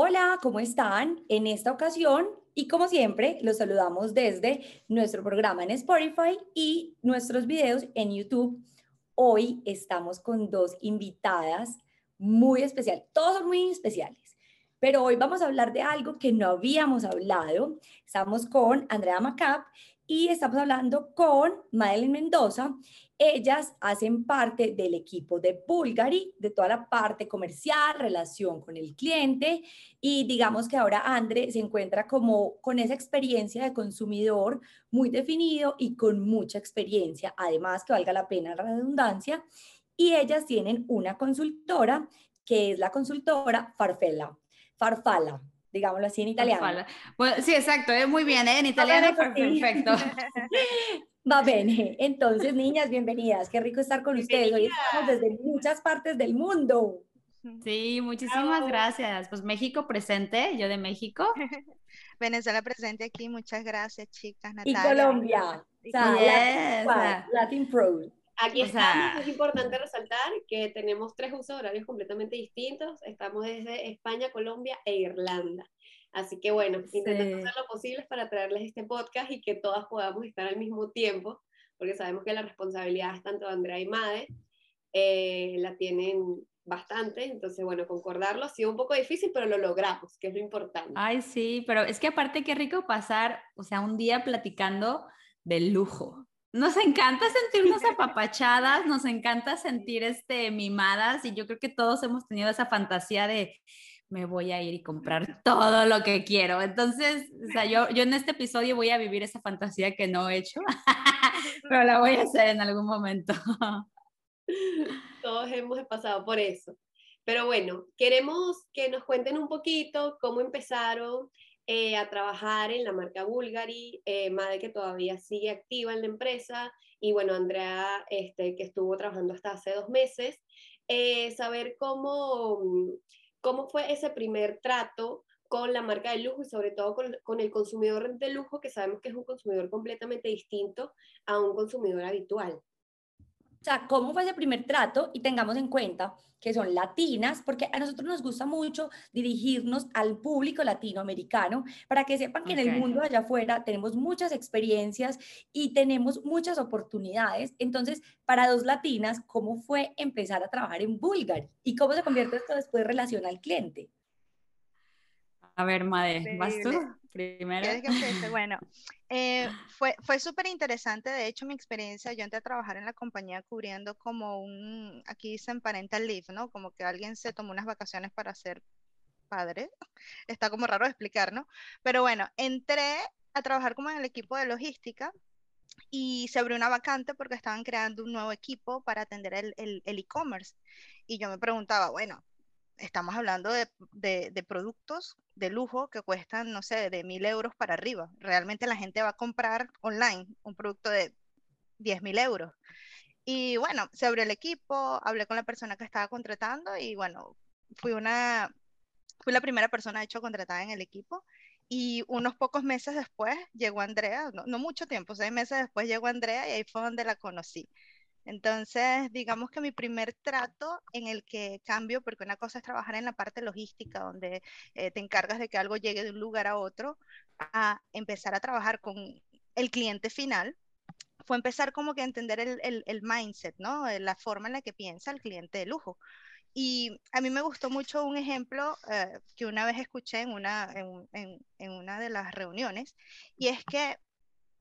Hola, ¿cómo están? En esta ocasión, y como siempre, los saludamos desde nuestro programa en Spotify y nuestros videos en YouTube. Hoy estamos con dos invitadas muy especiales, todos muy especiales, pero hoy vamos a hablar de algo que no habíamos hablado. Estamos con Andrea Macap y estamos hablando con Madeline Mendoza. Ellas hacen parte del equipo de Bulgari, de toda la parte comercial, relación con el cliente y digamos que ahora Andre se encuentra como con esa experiencia de consumidor muy definido y con mucha experiencia, además que valga la pena la redundancia. Y ellas tienen una consultora que es la consultora Farfella, Farfala digámoslo así en italiano. Bueno, sí, exacto, es muy bien, ¿eh? en italiano perfecto. Va bene. Entonces, niñas, bienvenidas. Qué rico estar con ustedes. Hoy estamos desde muchas partes del mundo. Sí, muchísimas gracias. Pues México presente, yo de México. Venezuela presente aquí, muchas gracias, chicas. Natalia. Y Colombia. Latin, Pro. Aquí estamos, es importante resaltar que tenemos tres usos horarios completamente distintos. Estamos desde España, Colombia e Irlanda. Así que bueno, intentamos hacer lo posible para traerles este podcast y que todas podamos estar al mismo tiempo, porque sabemos que la responsabilidad es tanto de Andrea y Made, eh, la tienen bastante, entonces bueno, concordarlo ha sido un poco difícil, pero lo logramos, que es lo importante. Ay, sí, pero es que aparte qué rico pasar, o sea, un día platicando del lujo, nos encanta sentirnos apapachadas, nos encanta sentir este, mimadas y yo creo que todos hemos tenido esa fantasía de me voy a ir y comprar todo lo que quiero. Entonces, o sea, yo, yo en este episodio voy a vivir esa fantasía que no he hecho, pero la voy a hacer en algún momento. Todos hemos pasado por eso. Pero bueno, queremos que nos cuenten un poquito cómo empezaron, eh, a trabajar en la marca Bulgari, eh, Madre que todavía sigue activa en la empresa y bueno, Andrea este, que estuvo trabajando hasta hace dos meses, eh, saber cómo, cómo fue ese primer trato con la marca de lujo y sobre todo con, con, el consumidor de lujo que sabemos que es un consumidor completamente distinto a un consumidor habitual. O sea, cómo fue ese primer trato y tengamos en cuenta que son latinas, porque a nosotros nos gusta mucho dirigirnos al público latinoamericano para que sepan que en el mundo allá afuera tenemos muchas experiencias y tenemos muchas oportunidades. Entonces, para dos latinas, ¿cómo fue empezar a trabajar en Bulgari? ¿Y cómo se convierte esto después en relación al cliente? A ver, Made, ¿vas tú primero? Bueno, eh, fue, fue súper interesante, de hecho, mi experiencia, yo entré a trabajar en la compañía cubriendo como un, aquí dicen parental leave, ¿no? Como que alguien se tomó unas vacaciones para ser padre. Está como raro de explicar, ¿no? Pero bueno, entré a trabajar como en el equipo de logística y se abrió una vacante porque estaban creando un nuevo equipo para atender el e-commerce. y yo me preguntaba, bueno, estamos hablando de, productos de lujo que cuestan, no sé, de mil euros para arriba. Realmente la gente va a comprar online un producto de 10 mil euros. Y bueno, se abrió el equipo, hablé con la persona que estaba contratando y bueno, fui una, fui la primera persona, de hecho, contratada en el equipo. Y unos pocos meses después llegó Andrea, no, no mucho tiempo, seis meses después llegó Andrea y ahí fue donde la conocí. Entonces, digamos que mi primer trato en el que cambio, porque una cosa es trabajar en la parte logística, donde eh, te encargas de que algo llegue de un lugar a otro, a empezar a trabajar con el cliente final, fue empezar como que a entender el, mindset, ¿no? Eh, la forma en la que piensa el cliente de lujo. Y a mí me gustó mucho un ejemplo eh, que una vez escuché en una, en una de las reuniones, y es que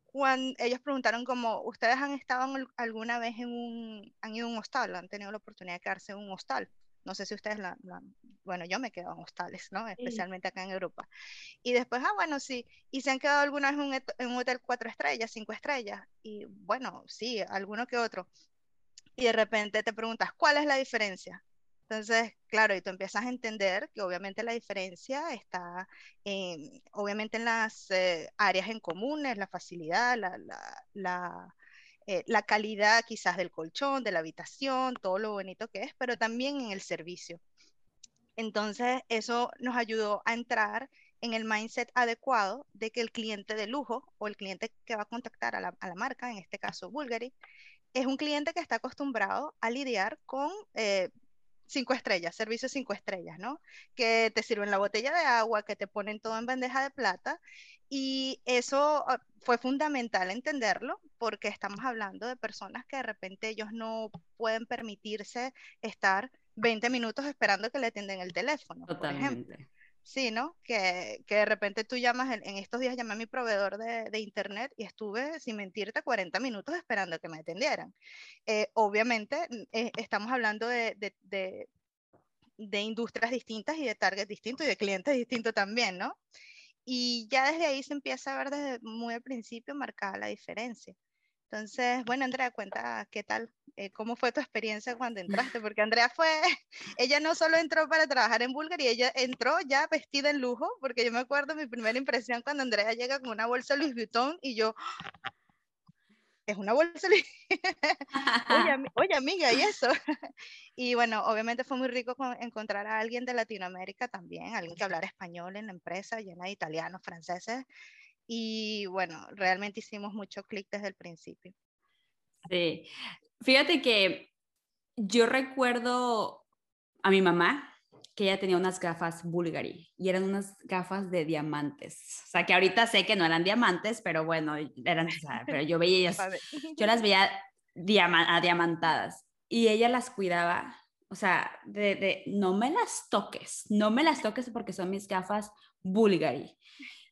cuando ellos preguntaron como, ¿ustedes han estado alguna vez en un, han ido a un hostal, han tenido la oportunidad de quedarse en un hostal? No sé si ustedes la, bueno, yo me he quedado en hostales, ¿no? Especialmente acá en Europa. Y después, ah, bueno, sí. ¿Y se han quedado alguna vez en un hotel cuatro estrellas, cinco estrellas? Y bueno, sí, alguno que otro. Y de repente te preguntas, ¿cuál es la diferencia? Entonces, claro, y tú empiezas a entender que obviamente la diferencia está en, obviamente en las eh, áreas en comunes, la facilidad, la, la, eh, la, calidad quizás del colchón, de la habitación, todo lo bonito que es, pero también en el servicio. Entonces, eso nos ayudó a entrar en el mindset adecuado de que el cliente de lujo o el cliente que va a contactar a la, marca, en este caso Bulgari, es un cliente que está acostumbrado a lidiar con eh, cinco estrellas, servicios cinco estrellas, ¿no? Que te sirven la botella de agua, que te ponen todo en bandeja de plata. Y eso ah, fue fundamental entenderlo porque estamos hablando de personas que de repente ellos no pueden permitirse estar 20 minutos esperando que le atienden el teléfono, por ejemplo. Sí, ¿no? Que, que, de repente tú llamas, en, estos días llamé a mi proveedor de, de, internet y estuve, sin mentirte, 40 minutos esperando que me atendieran. Eh, obviamente, eh, estamos hablando de, de, de, industrias distintas y de targets distintos y de clientes distintos también, ¿no? Y ya desde ahí se empieza a ver desde muy al principio marcada la diferencia. Entonces, bueno, Andrea, cuenta qué tal, eh, cómo fue tu experiencia cuando entraste, porque Andrea fue, ella no solo entró para trabajar en Bulgari, ella entró ya vestida en lujo, porque yo me acuerdo mi primera impresión cuando Andrea llega con una bolsa Louis Vuitton y yo, es una bolsa Louis oye, oye, amiga, ¿y eso? y bueno, obviamente fue muy rico encontrar a alguien de Latinoamérica también, alguien que hablara español en la empresa, llena de italianos, franceses, y bueno, realmente hicimos mucho clic desde el principio. Sí, fíjate que yo recuerdo a mi mamá que ella tenía unas gafas Bulgari y eran unas gafas de diamantes. O sea, que ahorita sé que no eran diamantes, pero bueno, eran, pero yo veía ellas, yo las veía diamantadas y ella las cuidaba. O sea, de, de, no me las toques, no me las toques porque son mis gafas Bulgari.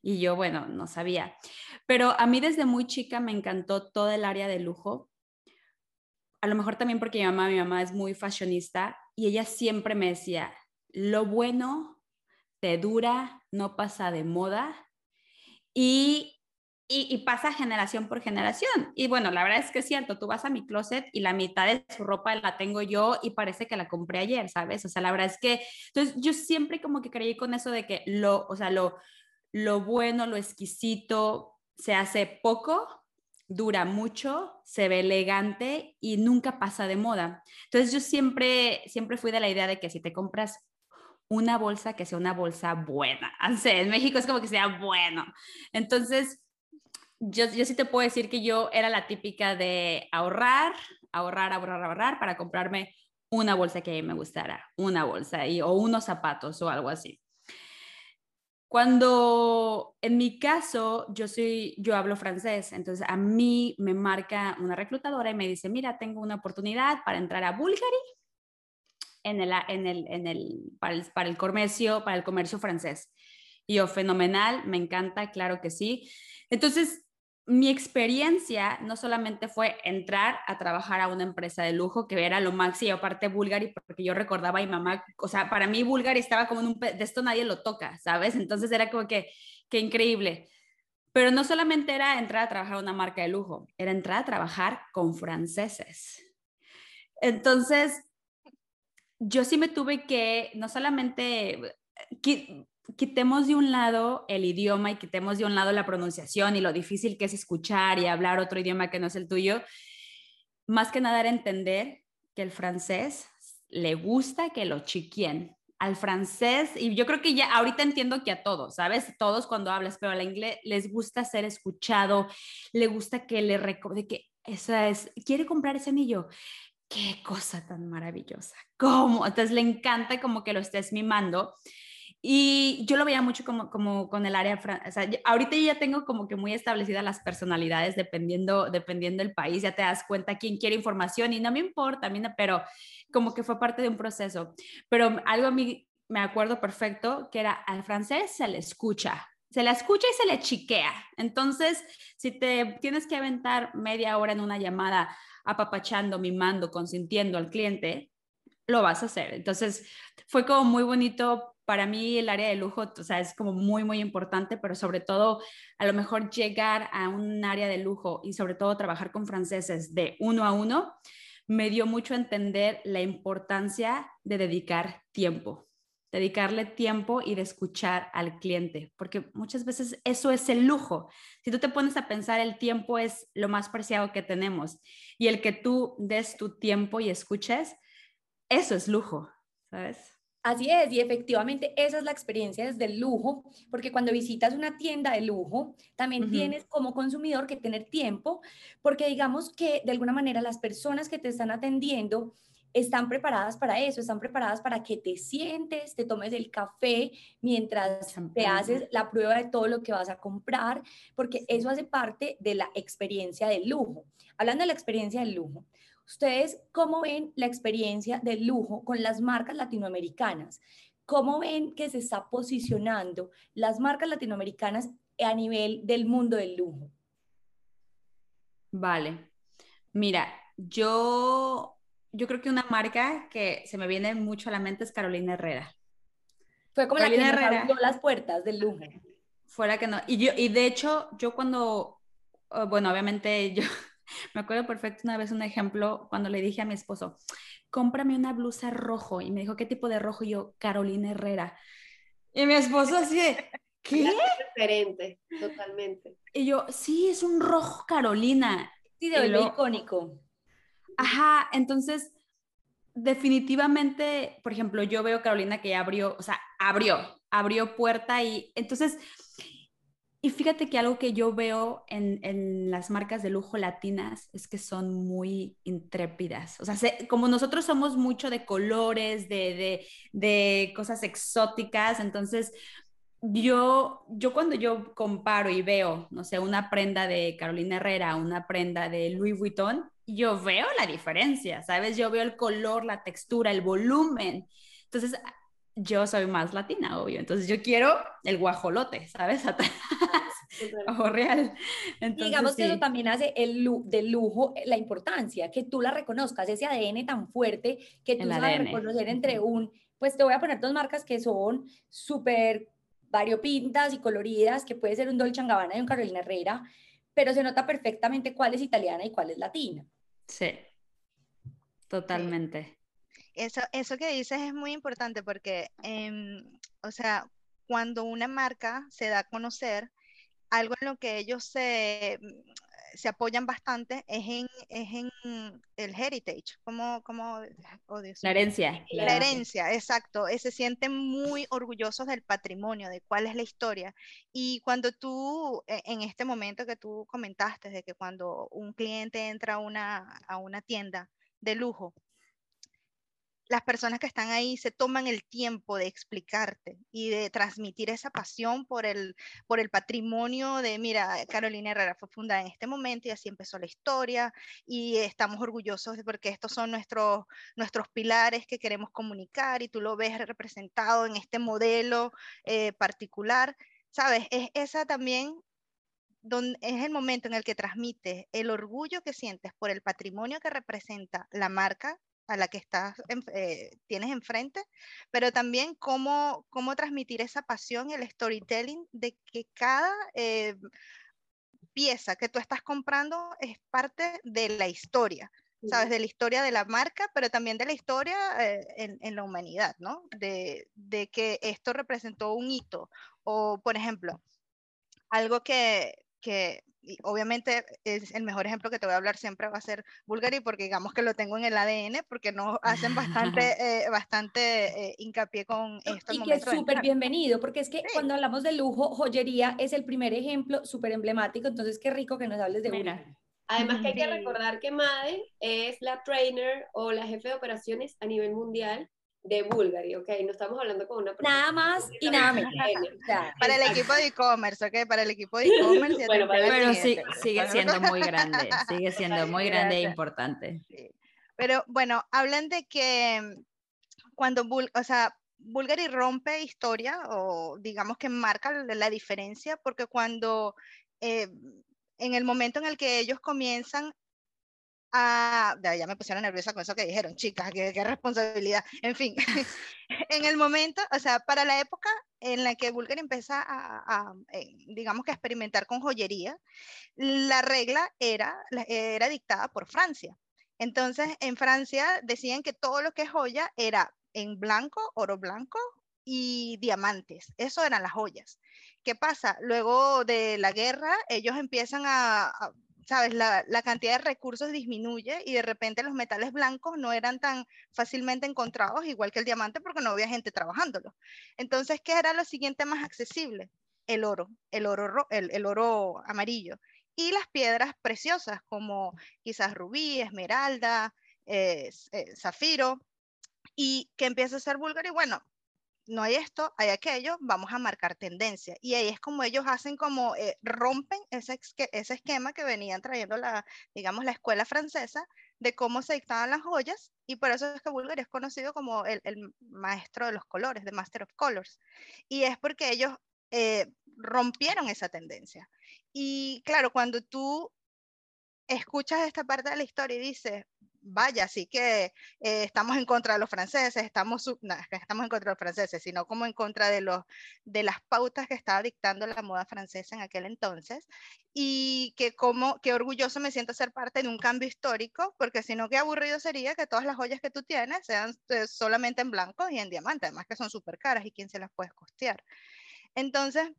Y yo, bueno, no sabía. Pero a mí desde muy chica me encantó todo el área de lujo. A lo mejor también porque mi mamá, mi mamá es muy fashionista y ella siempre me decía, lo bueno te dura, no pasa de moda y, y, pasa generación por generación. Y bueno, la verdad es que es cierto, tú vas a mi closet y la mitad de su ropa la tengo yo y parece que la compré ayer, ¿sabes? O sea, la verdad es que, entonces yo siempre como que creí con eso de que lo, o sea, lo, lo bueno, lo exquisito, se hace poco, dura mucho, se ve elegante y nunca pasa de moda. Entonces yo siempre, siempre fui de la idea de que si te compras una bolsa, que sea una bolsa buena. en México es como que sea bueno. Entonces, yo, yo sí te puedo decir que yo era la típica de ahorrar, ahorrar, ahorrar, ahorrar para comprarme una bolsa que a mí me gustara, una bolsa y, o unos zapatos o algo así. Cuando en mi caso yo soy, yo hablo francés, entonces a mí me marca una reclutadora y me dice, mira, tengo una oportunidad para entrar a Bulgari en el, en el, en el, para, el, para el comercio, para el comercio francés. Y yo, fenomenal, me encanta, claro que sí. Entonces, mi experiencia no solamente fue entrar a trabajar a una empresa de lujo, que era lo máximo, aparte Bulgari, porque yo recordaba a mi mamá, o sea, para mí Bulgari estaba como en un, de esto nadie lo toca, ¿sabes? Entonces era como que, qué increíble. Pero no solamente era entrar a trabajar a una marca de lujo, era entrar a trabajar con franceses. Entonces, yo sí me tuve que, no solamente quitemos de un lado el idioma y quitemos de un lado la pronunciación y lo difícil que es escuchar y hablar otro idioma que no es el tuyo, más que nada era entender que el francés le gusta que lo chiquien. Al francés, y yo creo que ya ahorita entiendo que a todos, ¿sabes? Todos cuando hablas, pero al inglés les gusta ser escuchado, le gusta que le recuerde que esa es, quiere comprar ese anillo. Qué cosa tan maravillosa. ¿Cómo? Entonces le encanta como que lo estés mimando. Y yo lo veía mucho como, como con el área, o sea, ahorita ya tengo como que muy establecidas las personalidades dependiendo, dependiendo del país, ya te das cuenta quién quiere información y no me importa, pero como que fue parte de un proceso. Pero algo a mí me acuerdo perfecto que era al francés se le escucha, se le escucha y se le chiquea. Entonces, si te tienes que aventar media hora en una llamada apapachando, mimando, consintiendo al cliente, lo vas a hacer. Entonces, fue como muy bonito para mí el área de lujo, o sea, es como muy, muy importante, pero sobre todo a lo mejor llegar a un área de lujo y sobre todo trabajar con franceses de uno a uno, me dio mucho a entender la importancia de dedicar tiempo, dedicarle tiempo y de escuchar al cliente, porque muchas veces eso es el lujo. Si tú te pones a pensar, el tiempo es lo más preciado que tenemos y el que tú des tu tiempo y escuches, eso es lujo, ¿sabes? Así es, y efectivamente esa es la experiencia desde el lujo, porque cuando visitas una tienda de lujo, también tienes como consumidor que tener tiempo, porque digamos que de alguna manera las personas que te están atendiendo están preparadas para eso, están preparadas para que te sientes, te tomes el café mientras te haces la prueba de todo lo que vas a comprar, porque eso hace parte de la experiencia del lujo. Hablando de la experiencia del lujo, ¿Ustedes cómo ven la experiencia del lujo con las marcas latinoamericanas? ¿Cómo ven que se está posicionando las marcas latinoamericanas a nivel del mundo del lujo? Vale. Mira, yo, yo creo que una marca que se me viene mucho a la mente es Carolina Herrera. Fue como Carolina la que Herrera, abrió las puertas del lujo. Fuera que no. Y, yo, y de hecho, yo cuando, oh, bueno, obviamente yo me acuerdo perfecto una vez un ejemplo cuando le dije a mi esposo, cómprame una blusa rojo. Y me dijo, ¿qué tipo de rojo? Y yo, Carolina Herrera. Y mi esposo así ¿qué? diferente, totalmente. Y yo, sí, es un rojo Carolina. Sí, de lo icónico. Ajá, entonces, definitivamente, por ejemplo, yo veo Carolina que ya abrió, o sea, abrió, abrió puerta y entonces y fíjate que algo que yo veo en, las marcas de lujo latinas es que son muy intrépidas. O sea, como nosotros somos mucho de colores, de, cosas exóticas, entonces yo, yo cuando yo comparo y veo, no sé, una prenda de Carolina Herrera, una prenda de Louis Vuitton, yo veo la diferencia, ¿sabes? Yo veo el color, la textura, el volumen. Entonces, yo soy más latina, obvio. Entonces yo quiero el guajolote, ¿sabes? o real. Digamos que eso también hace el del lujo la importancia, que tú la reconozcas, ese ADN tan fuerte que tú sabes reconocer entre un, pues te voy a poner dos marcas que son súper variopintas y coloridas, que puede ser un Dolce Gabbana y un Carolina Herrera, pero se nota perfectamente cuál es italiana y cuál es latina. Sí, totalmente. Eso, eso que dices es muy importante porque, em, o sea, cuando una marca se da a conocer, algo en lo que ellos se, mm, se apoyan bastante es en, es en el heritage, como, como oh, la herencia. La herencia, exacto. Eh, se sienten muy orgullosos del patrimonio, de cuál es la historia. Y cuando tú, e, en este momento que tú comentaste, de que cuando un cliente entra una, a una tienda de lujo, las personas que están ahí se toman el tiempo de explicarte y de transmitir esa pasión por el, por el patrimonio de, mira, Carolina Herrera fue fundada en este momento y así empezó la historia y estamos orgullosos porque estos son nuestros, nuestros pilares que queremos comunicar y tú lo ves representado en este modelo eh, particular. ¿Sabes? Es esa también donde es el momento en el que transmites el orgullo que sientes por el patrimonio que representa la marca a la que estás, eh, tienes enfrente, pero también cómo, cómo transmitir esa pasión el storytelling de que cada eh, pieza que tú estás comprando es parte de la historia, ¿sabes? De la historia de la marca, pero también de la historia eh, en, en, la humanidad, ¿no? De, de que esto representó un hito. O, por ejemplo, algo que, que y obviamente es el mejor ejemplo que te voy a hablar siempre va a ser Bulgari porque digamos que lo tengo en el ADN porque nos hacen bastante, eh, bastante eh, hincapié con esto. Y que es súper bienvenido porque es que cuando hablamos de lujo, joyería es el primer ejemplo súper emblemático, entonces qué rico que nos hables de Bulgari. Además que hay que recordar que Made es la trainer o la jefe de operaciones a nivel mundial de Bulgari, ¿ok? No estamos hablando con una persona. Nada más y nada menos. para el equipo de e-commerce, ¿ok? Para el equipo de e-commerce. bueno, pero sí, sigue siendo muy grande, sigue siendo muy grande e importante. Pero bueno, hablan de que cuando, o sea, Bulgari rompe historia o digamos que marca la diferencia porque cuando eh, en el momento en el que ellos comienzan ya me pusieron nerviosa con eso que dijeron, chicas, qué, responsabilidad. En fin, en el momento, o sea, para la época en la que Bulgari empieza a, eh, digamos que experimentar con joyería, la regla era, era dictada por Francia. Entonces, en Francia decían que todo lo que es joya era en blanco, oro blanco y diamantes. Eso eran las joyas. ¿Qué pasa? Luego de la guerra, ellos empiezan a ¿sabes? La, cantidad de recursos disminuye y de repente los metales blancos no eran tan fácilmente encontrados, igual que el diamante, porque no había gente trabajándolo. Entonces, ¿qué era lo siguiente más accesible? El oro, el oro, el, el oro amarillo. Y las piedras preciosas, como quizás rubí, esmeralda, eh, eh, zafiro, y que empieza a ser búlgaro y bueno, no hay esto, hay aquello, vamos a marcar tendencia. Y ahí es como ellos hacen como, eh, rompen ese, ese esquema que venían trayendo la, digamos, la escuela francesa de cómo se dictaban las joyas, y por eso es que Bulgari es conocido como el, el, maestro de los colores, de Master of Colors. Y es porque ellos eh, rompieron esa tendencia. Y claro, cuando tú escuchas esta parte de la historia y dices, vaya, así que eh, estamos en contra de los franceses, estamos, no, estamos en contra de los franceses, sino como en contra de, los, de las pautas que estaba dictando la moda francesa en aquel entonces, y que como, qué orgulloso me siento ser parte de un cambio histórico, porque si no, qué aburrido sería que todas las joyas que tú tienes sean eh, solamente en blanco y en diamante, además que son súper caras y quién se las puede costear. Entonces,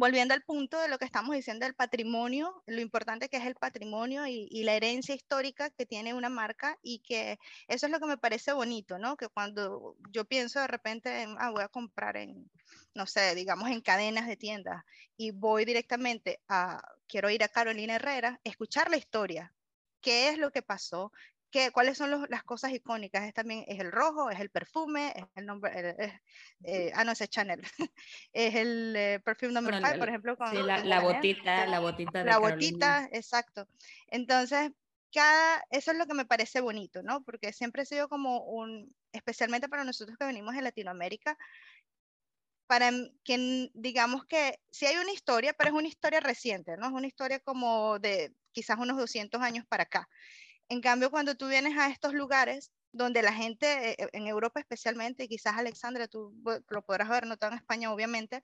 volviendo al punto de lo que estamos diciendo del patrimonio, lo importante que es el patrimonio y, la herencia histórica que tiene una marca y que eso es lo que me parece bonito, ¿no? Que cuando yo pienso de repente en, ah, voy a comprar en, no sé, digamos en cadenas de tiendas y voy directamente a, quiero ir a Carolina Herrera, escuchar la historia, qué es lo que pasó, ¿Qué, ¿Cuáles son las cosas icónicas? Es también es el rojo, es el perfume, es el nombre, eh, ah, no, es Chanel, es el eh, perfume number 5, por ejemplo. Con, sí, la, botita, la botita. De la botita, exacto. Entonces, cada, eso es lo que me parece bonito, ¿no? Porque siempre ha sido como un, especialmente para nosotros que venimos de Latinoamérica, para que digamos que sí hay una historia, pero es una historia reciente, ¿no? Es una historia como de quizás unos 200 años para acá. En cambio, cuando tú vienes a estos lugares donde la gente, eh, en Europa especialmente, y quizás Alexandra, tú lo podrás ver, no en España obviamente,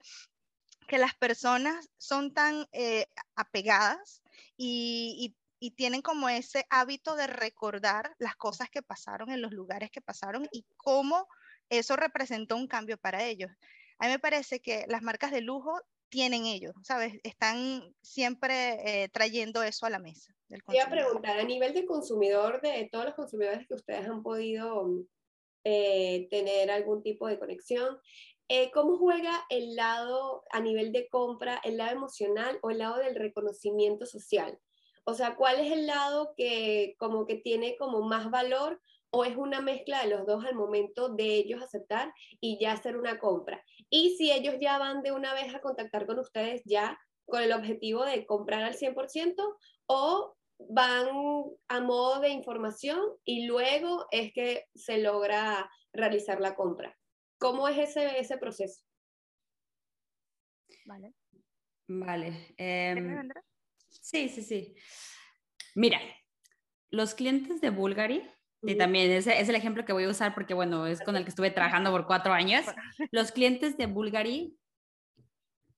que las personas son tan eh, apegadas y, y, tienen como ese hábito de recordar las cosas que pasaron en los lugares que pasaron y cómo eso representó un cambio para ellos. A mí me parece que las marcas de lujo tienen ellos, ¿sabes? Están siempre eh, trayendo eso a la mesa. Del a preguntar, a nivel de consumidor, de todos los consumidores que ustedes han podido eh, tener algún tipo de conexión, eh, ¿cómo juega el lado a nivel de compra, el lado emocional o el lado del reconocimiento social? O sea, ¿cuál es el lado que como que tiene como más valor o es una mezcla de los dos al momento de ellos aceptar y ya hacer una compra? Y si ellos ya van de una vez a contactar con ustedes ya con el objetivo de comprar al 100% o van a modo de información y luego es que se logra realizar la compra. ¿Cómo es ese, ese proceso? Vale. Vale. Em, sí, sí, sí. Mira, los clientes de Bulgari, y también ese es el ejemplo que voy a usar porque, bueno, es con el que estuve trabajando por cuatro años. Los clientes de Bulgari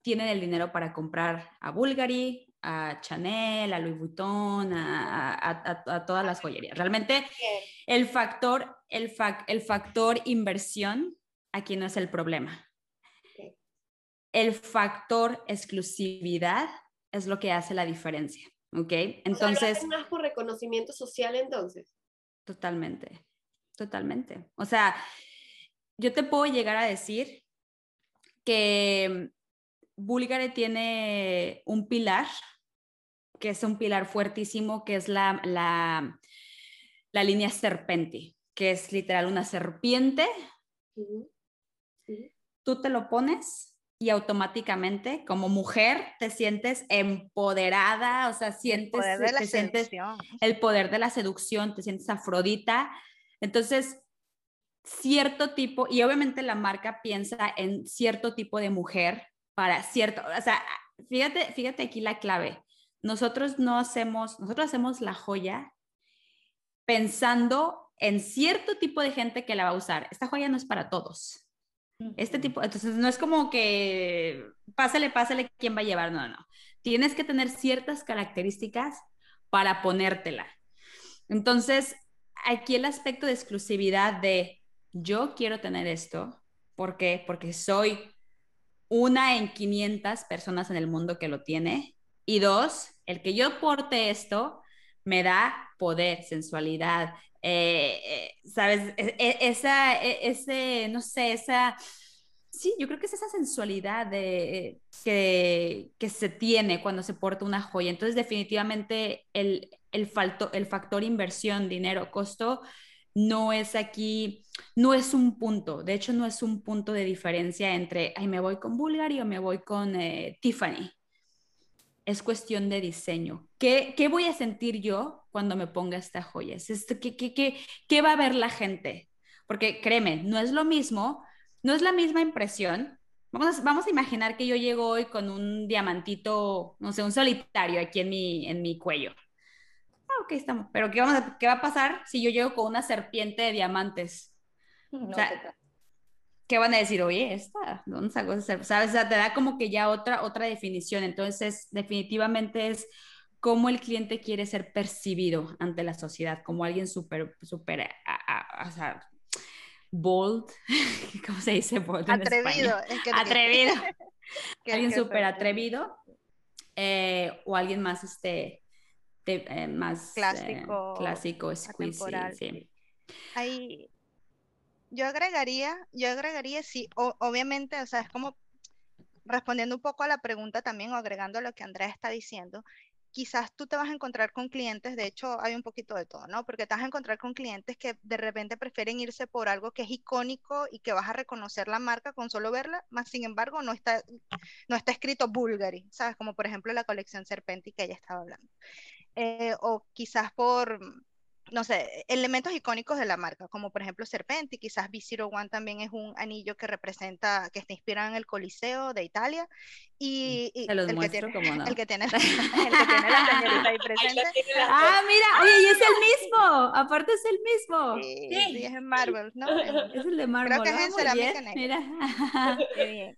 tienen el dinero para comprar a Bulgari, a Chanel, a Louis Vuitton, a, todas las joyerías. Realmente el factor, el, el factor inversión aquí no es el problema. El factor exclusividad es lo que hace la diferencia. ¿Ok? Entonces... más por reconocimiento social entonces. Totalmente, totalmente. O sea, yo te puedo llegar a decir que Bulgare tiene un pilar, que es un pilar fuertísimo, que es la, la, la línea serpente, que es literal una serpiente. Tú te lo pones y automáticamente como mujer te sientes empoderada, o sea, sientes, te sientes el poder de la seducción, te sientes afrodita. Entonces, cierto tipo, y obviamente la marca piensa en cierto tipo de mujer para cierto, o sea, fíjate, fíjate aquí la clave. Nosotros no hacemos, nosotros hacemos la joya pensando en cierto tipo de gente que la va a usar. Esta joya no es para todos. Este tipo, entonces no es como que pásale, pásale quién va a llevar, no, no. Tienes que tener ciertas características para ponértela. Entonces, aquí el aspecto de exclusividad de yo quiero tener esto, ¿por qué? Porque soy una en 500 personas en el mundo que lo tiene Y dos, el que yo porte esto me da poder, sensualidad, eh, eh, ¿sabes? E, e, esa, e, ese, no sé, esa, sí, yo creo que es esa sensualidad de, que, que se tiene cuando se porta una joya. Entonces, definitivamente el, el, falto, el factor inversión, dinero, costo, no es aquí, no es un punto, de hecho no es un punto de diferencia entre, ay, me voy con Bulgari o me voy con eh, Tiffany. Es cuestión de diseño. ¿Qué, ¿Qué, voy a sentir yo cuando me ponga esta joya? ¿Qué, qué, qué, ¿Qué va a ver la gente? Porque créeme, no es lo mismo, no es la misma impresión. Vamos a, vamos a imaginar que yo llego hoy con un diamantito, no sé, un solitario aquí en mi, en mi cuello Ah, ok, estamos. Pero ¿qué, vamos ¿qué va a pasar si yo llego con una serpiente de diamantes? o sea, ¿qué van a decir? Oye, esta, ¿dónde sacó ¿Sabes? O sea, te da como que ya otra, otra definición. Entonces, definitivamente es cómo el cliente quiere ser percibido ante la sociedad, como alguien súper, súper, o sea, bold, ¿cómo se dice? Bold atrevido. atrevido. alguien súper atrevido. Eh, o alguien más, este, eh, más eh, clásico, clásico sí. Ahí, yo agregaría, yo agregaría, sí, obviamente, o sea, es como respondiendo un poco a la pregunta también o agregando lo que Andrea está diciendo, quizás tú te vas a encontrar con clientes, de hecho hay un poquito de todo, ¿no? Porque te vas a encontrar con clientes que de repente prefieren irse por algo que es icónico y que vas a reconocer la marca con solo verla, más sin embargo no está, no está escrito Bulgari, ¿sabes? Como por ejemplo la colección Serpenti que ella estaba hablando. Eh, o quizás por, no sé, elementos icónicos de la marca, como por ejemplo Serpenti, quizás B01 también es un anillo que representa, que está inspirado en el Coliseo de Italia. Y, el, que tiene, no. el que tiene, el que tiene la señorita ahí presente. ah, mira, oye, y es el mismo, aparte es el mismo. Sí, sí. es en Marvel, ¿no? Es el de Marvel. Creo que es en cerámica negra. Mira. Qué bien.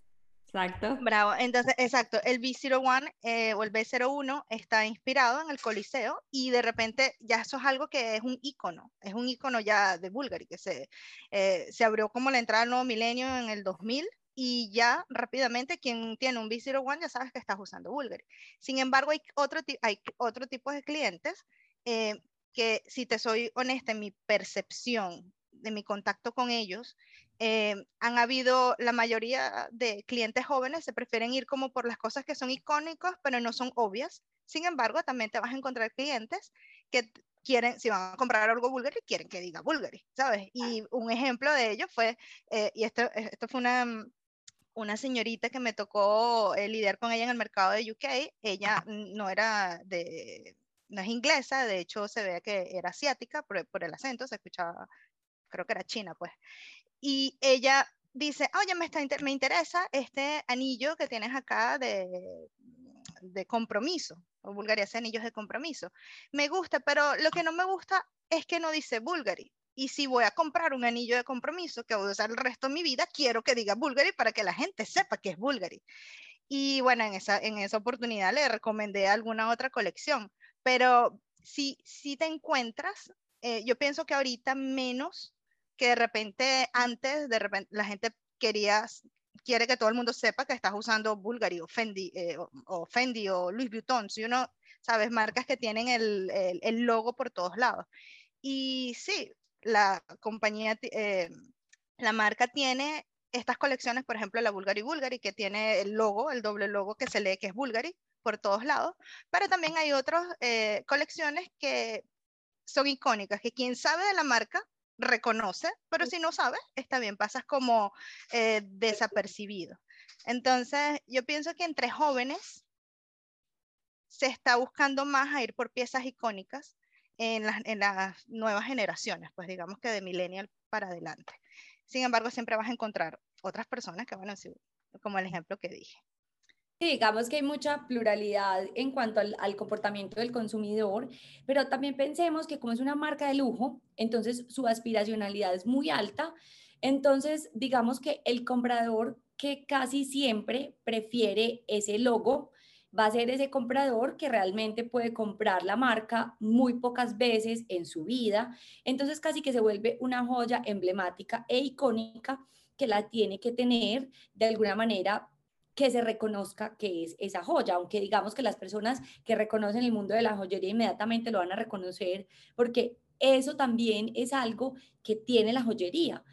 Exacto. Bravo. Entonces, exacto, el B01 eh, el B01 está inspirado en el Coliseo y de repente ya eso es algo que es un icono, es un icono ya de Bulgari, que se, eh, se abrió como la entrada al nuevo milenio en el 2000 y ya rápidamente quien tiene un B01 ya sabes que estás usando Bulgari. Sin embargo, hay otro, hay otro tipo de clientes eh, que, si te soy honesta, en mi percepción de mi contacto con ellos, eh, han habido la mayoría de clientes jóvenes se prefieren ir como por las cosas que son icónicas, pero no son obvias. Sin embargo, también te vas a encontrar clientes que quieren, si van a comprar algo Bulgari, quieren que diga Bulgari, ¿sabes? Y un ejemplo de ello fue, eh, y esto, esto fue una, una señorita que me tocó eh, lidiar con ella en el mercado de UK. Ella no era de, no es inglesa, de hecho se veía que era asiática por, por el acento, se escuchaba, creo que era china, pues y ella dice, oye, me, está, me interesa este anillo que tienes acá de, de compromiso, o Bulgari hace anillos de compromiso. Me gusta, pero lo que no me gusta es que no dice Bulgari. Y si voy a comprar un anillo de compromiso que voy a usar el resto de mi vida, quiero que diga Bulgari para que la gente sepa que es Bulgari. Y bueno, en esa, en esa oportunidad le recomendé alguna otra colección. Pero si, si te encuentras, eh, yo pienso que ahorita menos que de repente antes, de repente la gente quería, quiere que todo el mundo sepa que estás usando Bulgari o Fendi, eh, o, Fendi o Louis Vuitton, si uno, sabes, marcas que tienen el, el, logo por todos lados. Y sí, la compañía, eh, la marca tiene estas colecciones, por ejemplo, la Bulgari Bulgari, que tiene el logo, el doble logo que se lee que es Bulgari por todos lados, pero también hay otras eh, colecciones que son icónicas, que quien sabe de la marca reconoce, pero si no sabes, está bien, pasas como eh, desapercibido. Entonces, yo pienso que entre jóvenes se está buscando más a ir por piezas icónicas en las, en las nuevas generaciones, pues digamos que de millennial para adelante. Sin embargo, siempre vas a encontrar otras personas que, bueno, como el ejemplo que dije, digamos que hay mucha pluralidad en cuanto al, comportamiento del consumidor, pero también pensemos que como es una marca de lujo, entonces su aspiracionalidad es muy alta. Entonces, digamos que el comprador que casi siempre prefiere ese logo va a ser ese comprador que realmente puede comprar la marca muy pocas veces en su vida. Entonces, casi que se vuelve una joya emblemática e icónica que la tiene que tener de alguna manera que se reconozca que es esa joya, aunque digamos que las personas que reconocen el mundo de la joyería inmediatamente lo van a reconocer, porque eso también es algo que tiene la joyería,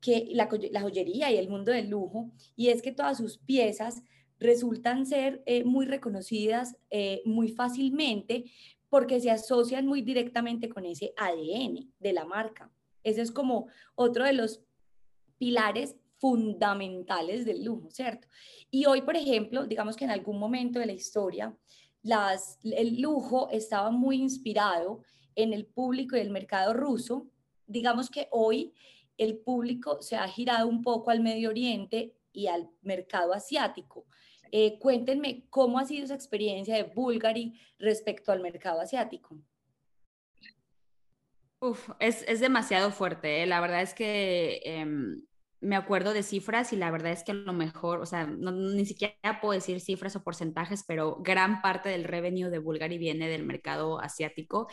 que la, joyería y el mundo del lujo, y es que todas sus piezas resultan ser eh, muy reconocidas eh, muy fácilmente porque se asocian muy directamente con ese ADN de la marca. Ese es como otro de los pilares fundamentales del lujo, ¿cierto? Y hoy, por ejemplo, digamos que en algún momento de la historia, las, el lujo estaba muy inspirado en el público y el mercado ruso. Digamos que hoy el público se ha girado un poco al Medio Oriente y al mercado asiático. Eh, cuéntenme cómo ha sido esa experiencia de Bulgari respecto al mercado asiático. Uf, es, es demasiado fuerte. ¿eh? La verdad es que em, me acuerdo de cifras y la verdad es que a lo mejor, o sea, ni siquiera puedo decir cifras o porcentajes, pero gran parte del revenue de Bulgari viene del mercado asiático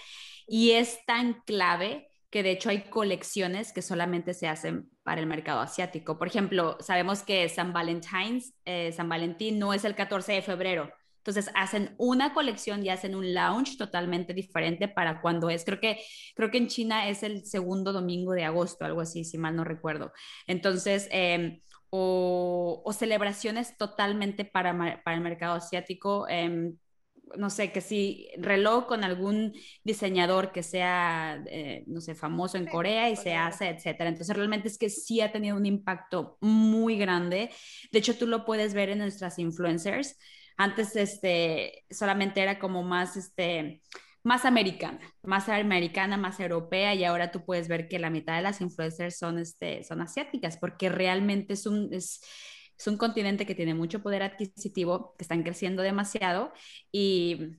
y es tan clave que de hecho hay colecciones que solamente se hacen para el mercado asiático. Por ejemplo, sabemos que San Valentine's, eh, San Valentín no es el 14 de febrero, entonces hacen una colección y hacen un launch totalmente diferente para cuando es. Creo que, creo que en China es el segundo domingo de agosto, algo así, si mal no recuerdo. Entonces, em, o, celebraciones totalmente para, para, el mercado asiático. Em, no sé, que si reloj con algún diseñador que sea, eh, no sé, famoso en Corea y se hace, etcétera. Entonces, realmente es que sí ha tenido un impacto muy grande. De hecho, tú lo puedes ver en nuestras influencers. Antes este, solamente era como más, este, más americana, más americana, más europea y ahora tú puedes ver que la mitad de las influencers son, este, son asiáticas porque realmente es un, es, es un continente que tiene mucho poder adquisitivo, que están creciendo demasiado y,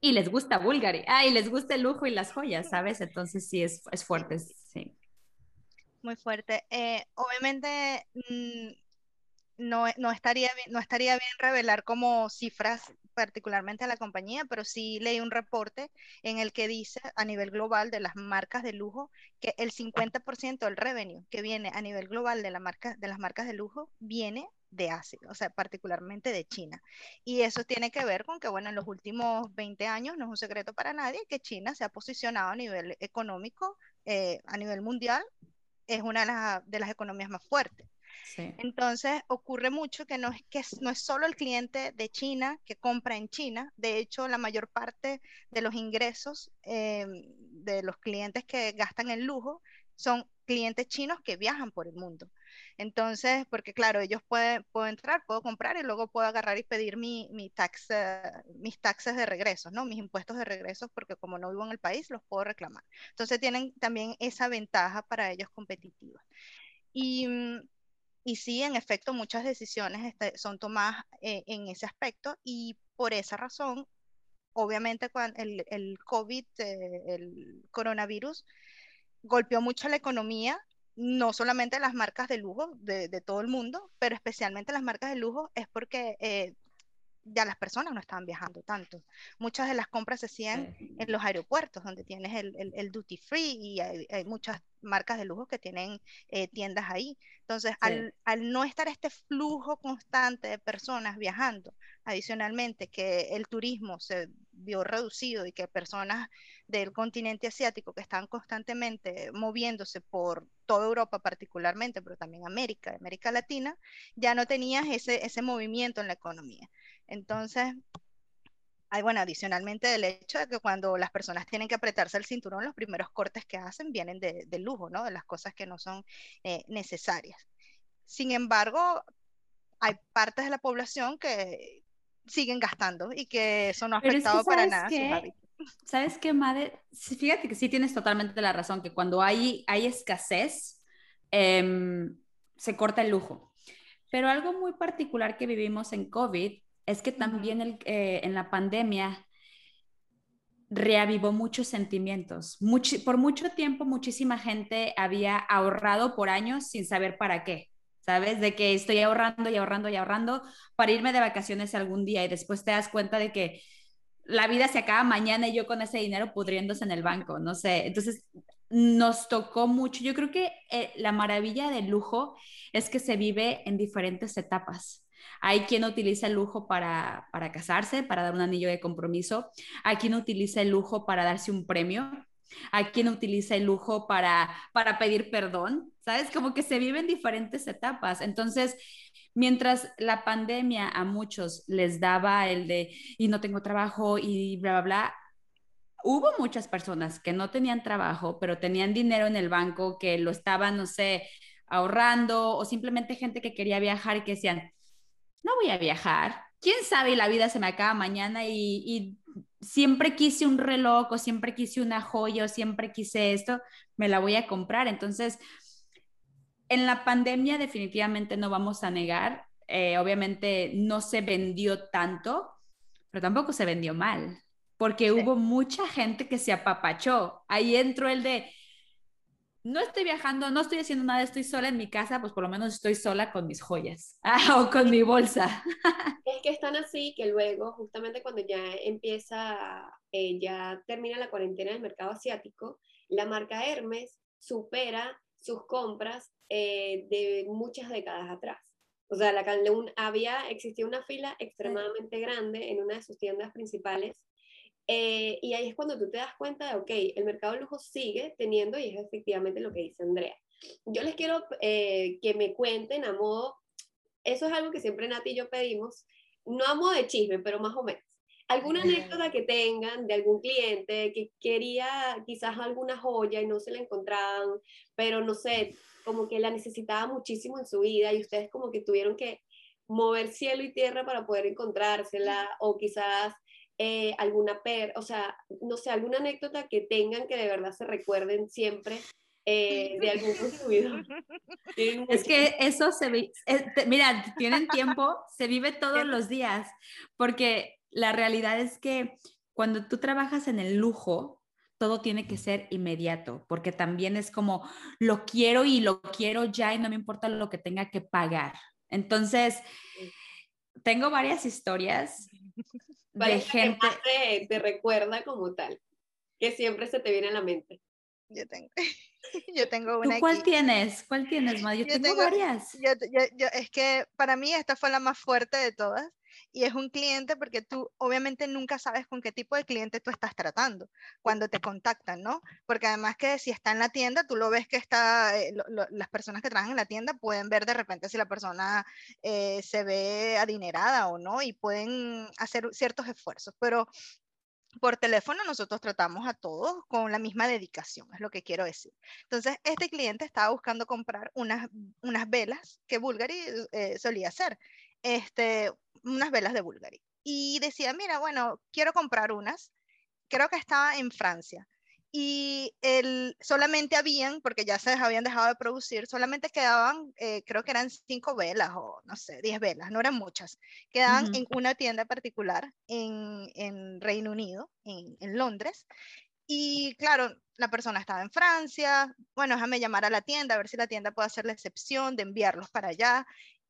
y les gusta Bulgari, ah, y les gusta el lujo y las joyas, ¿sabes? Entonces sí, es, es fuerte, sí. Muy fuerte. Eh, obviamente, mm, no, no, estaría, no estaría bien revelar como cifras particularmente a la compañía, pero sí leí un reporte en el que dice a nivel global de las marcas de lujo que el 50% del revenue que viene a nivel global de, la marca, de las marcas de lujo viene de Asia, o sea, particularmente de China. Y eso tiene que ver con que, bueno, en los últimos 20 años, no es un secreto para nadie, que China se ha posicionado a nivel económico, eh, a nivel mundial, es una de las economías más fuertes. Entonces ocurre mucho que no es, que no es solo el cliente de China que compra en China, de hecho la mayor parte de los ingresos eh, de los clientes que gastan en lujo son clientes chinos que viajan por el mundo. Entonces, porque claro, ellos pueden, puedo entrar, puedo comprar y luego puedo agarrar y pedir mi, mi tax, mis taxes de regreso, ¿no? Mis impuestos de regreso, porque como no vivo en el país, los puedo reclamar. Entonces tienen también esa ventaja para ellos competitiva. Y mm, y sí, en efecto, muchas decisiones este, son tomadas eh, en ese aspecto y por esa razón, obviamente, cuando el, el COVID, eh, el coronavirus, golpeó mucho la economía, no solamente las marcas de lujo de, de, todo el mundo, pero especialmente las marcas de lujo es porque eh, ya las personas no estaban viajando tanto. Muchas de las compras se hacían en los aeropuertos, donde tienes el, el, duty free y hay, muchas marcas de lujo que tienen eh, tiendas ahí. Entonces, al, al, no estar este flujo constante de personas viajando, adicionalmente que el turismo se vio reducido y que personas del continente asiático que están constantemente moviéndose por toda Europa particularmente, pero también América, América Latina, ya no tenías ese, ese movimiento en la economía. Entonces, hay, bueno, adicionalmente del hecho de que cuando las personas tienen que apretarse el cinturón, los primeros cortes que hacen vienen de, lujo, ¿no? De las cosas que no son eh, necesarias. Sin embargo, hay partes de la población que siguen gastando y que eso no ha afectado para nada sus hábitos. ¿Sabes qué, Madre? Fíjate que sí tienes totalmente la razón, que cuando hay, hay escasez, em, se corta el lujo. Pero algo muy particular que vivimos en COVID es que también eh, en la pandemia reavivó muchos sentimientos. por mucho tiempo muchísima gente había ahorrado por años sin saber para qué. ¿Sabes? De que estoy ahorrando y ahorrando y ahorrando para irme de vacaciones algún día y después te das cuenta de que la vida se acaba mañana y yo con ese dinero pudriéndose en el banco, no sé. Entonces, nos tocó mucho. Yo creo que eh, la maravilla del lujo es que se vive en diferentes etapas. Hay quien utiliza el lujo para, para casarse, para dar un anillo de compromiso. Hay quien utiliza el lujo para darse un premio. Hay quien utiliza el lujo para, para pedir perdón, ¿sabes? Como que se viven diferentes etapas. Entonces, mientras la pandemia a muchos les daba el de, y no tengo trabajo y bla, bla, bla, hubo muchas personas que no tenían trabajo, pero tenían dinero en el banco, que lo estaban, no sé, ahorrando, o simplemente gente que quería viajar y que decían, no voy a viajar, quién sabe, la vida se me acaba mañana y, y siempre quise un reloj o siempre quise una joya o siempre quise esto, me la voy a comprar. Entonces, en la pandemia definitivamente no vamos a negar, eh, obviamente no se vendió tanto, pero tampoco se vendió mal, porque hubo mucha gente que se apapachó. Ahí entró el de, no estoy viajando, no estoy haciendo nada, estoy sola en mi casa, pues por lo menos estoy sola con mis joyas ah, o con mi bolsa. es que están así que luego, justamente cuando ya empieza, eh, ya termina la cuarentena del mercado asiático, la marca Hermes supera sus compras eh, de muchas décadas atrás. O sea, la, había, existía una fila extremadamente grande en una de sus tiendas principales eh, y ahí es cuando tú te das cuenta de, ok, el mercado de lujo sigue teniendo, y es efectivamente lo que dice Andrea. Yo les quiero eh, que me cuenten a modo, eso es algo que siempre Nati y yo pedimos, no a modo de chisme, pero más o menos. ¿Alguna anécdota que tengan de algún cliente que quería quizás alguna joya y no se la encontraban, pero no sé, como que la necesitaba muchísimo en su vida y ustedes como que tuvieron que mover cielo y tierra para poder encontrársela o quizás eh, alguna per, o sea, no sé, alguna anécdota que tengan que de verdad se recuerden siempre eh, de algún consumidor. Es que eso se ve, mira, tienen tiempo, se vive todos los días, porque la realidad es que cuando tú trabajas en el lujo, todo tiene que ser inmediato, porque también es como, lo quiero y lo quiero ya y no me importa lo que tenga que pagar. Entonces, tengo varias historias de gente. Que te, recuerda como tal, que siempre se te viene a la mente. Yo tengo, yo tengo una. ¿Tú cuál tienes? ¿Cuál tienes, Ma? Yo, tengo, varias. Yo, es que para mí esta fue la más fuerte de todas y es un cliente porque tú obviamente nunca sabes con qué tipo de cliente tú estás tratando cuando te contactan, ¿no? Porque además que si está en la tienda, tú lo ves que está, eh, las personas que trabajan en la tienda pueden ver de repente si la persona eh, se ve adinerada o no y pueden hacer ciertos esfuerzos, pero por teléfono nosotros tratamos a todos con la misma dedicación, es lo que quiero decir. Entonces, este cliente estaba buscando comprar unas, unas velas que Bulgari eh, solía hacer este, unas velas de Bulgari. Y decía, mira, bueno, quiero comprar unas. Creo que estaba en Francia. Y el, solamente habían, porque ya se habían dejado de producir, solamente quedaban, eh, creo que eran cinco velas o no sé, diez velas, no eran muchas. Quedaban en una tienda particular en, en Reino Unido, en, en Londres. Y claro, la persona estaba en Francia, bueno, déjame llamar a la tienda, a ver si la tienda puede hacer la excepción de enviarlos para allá.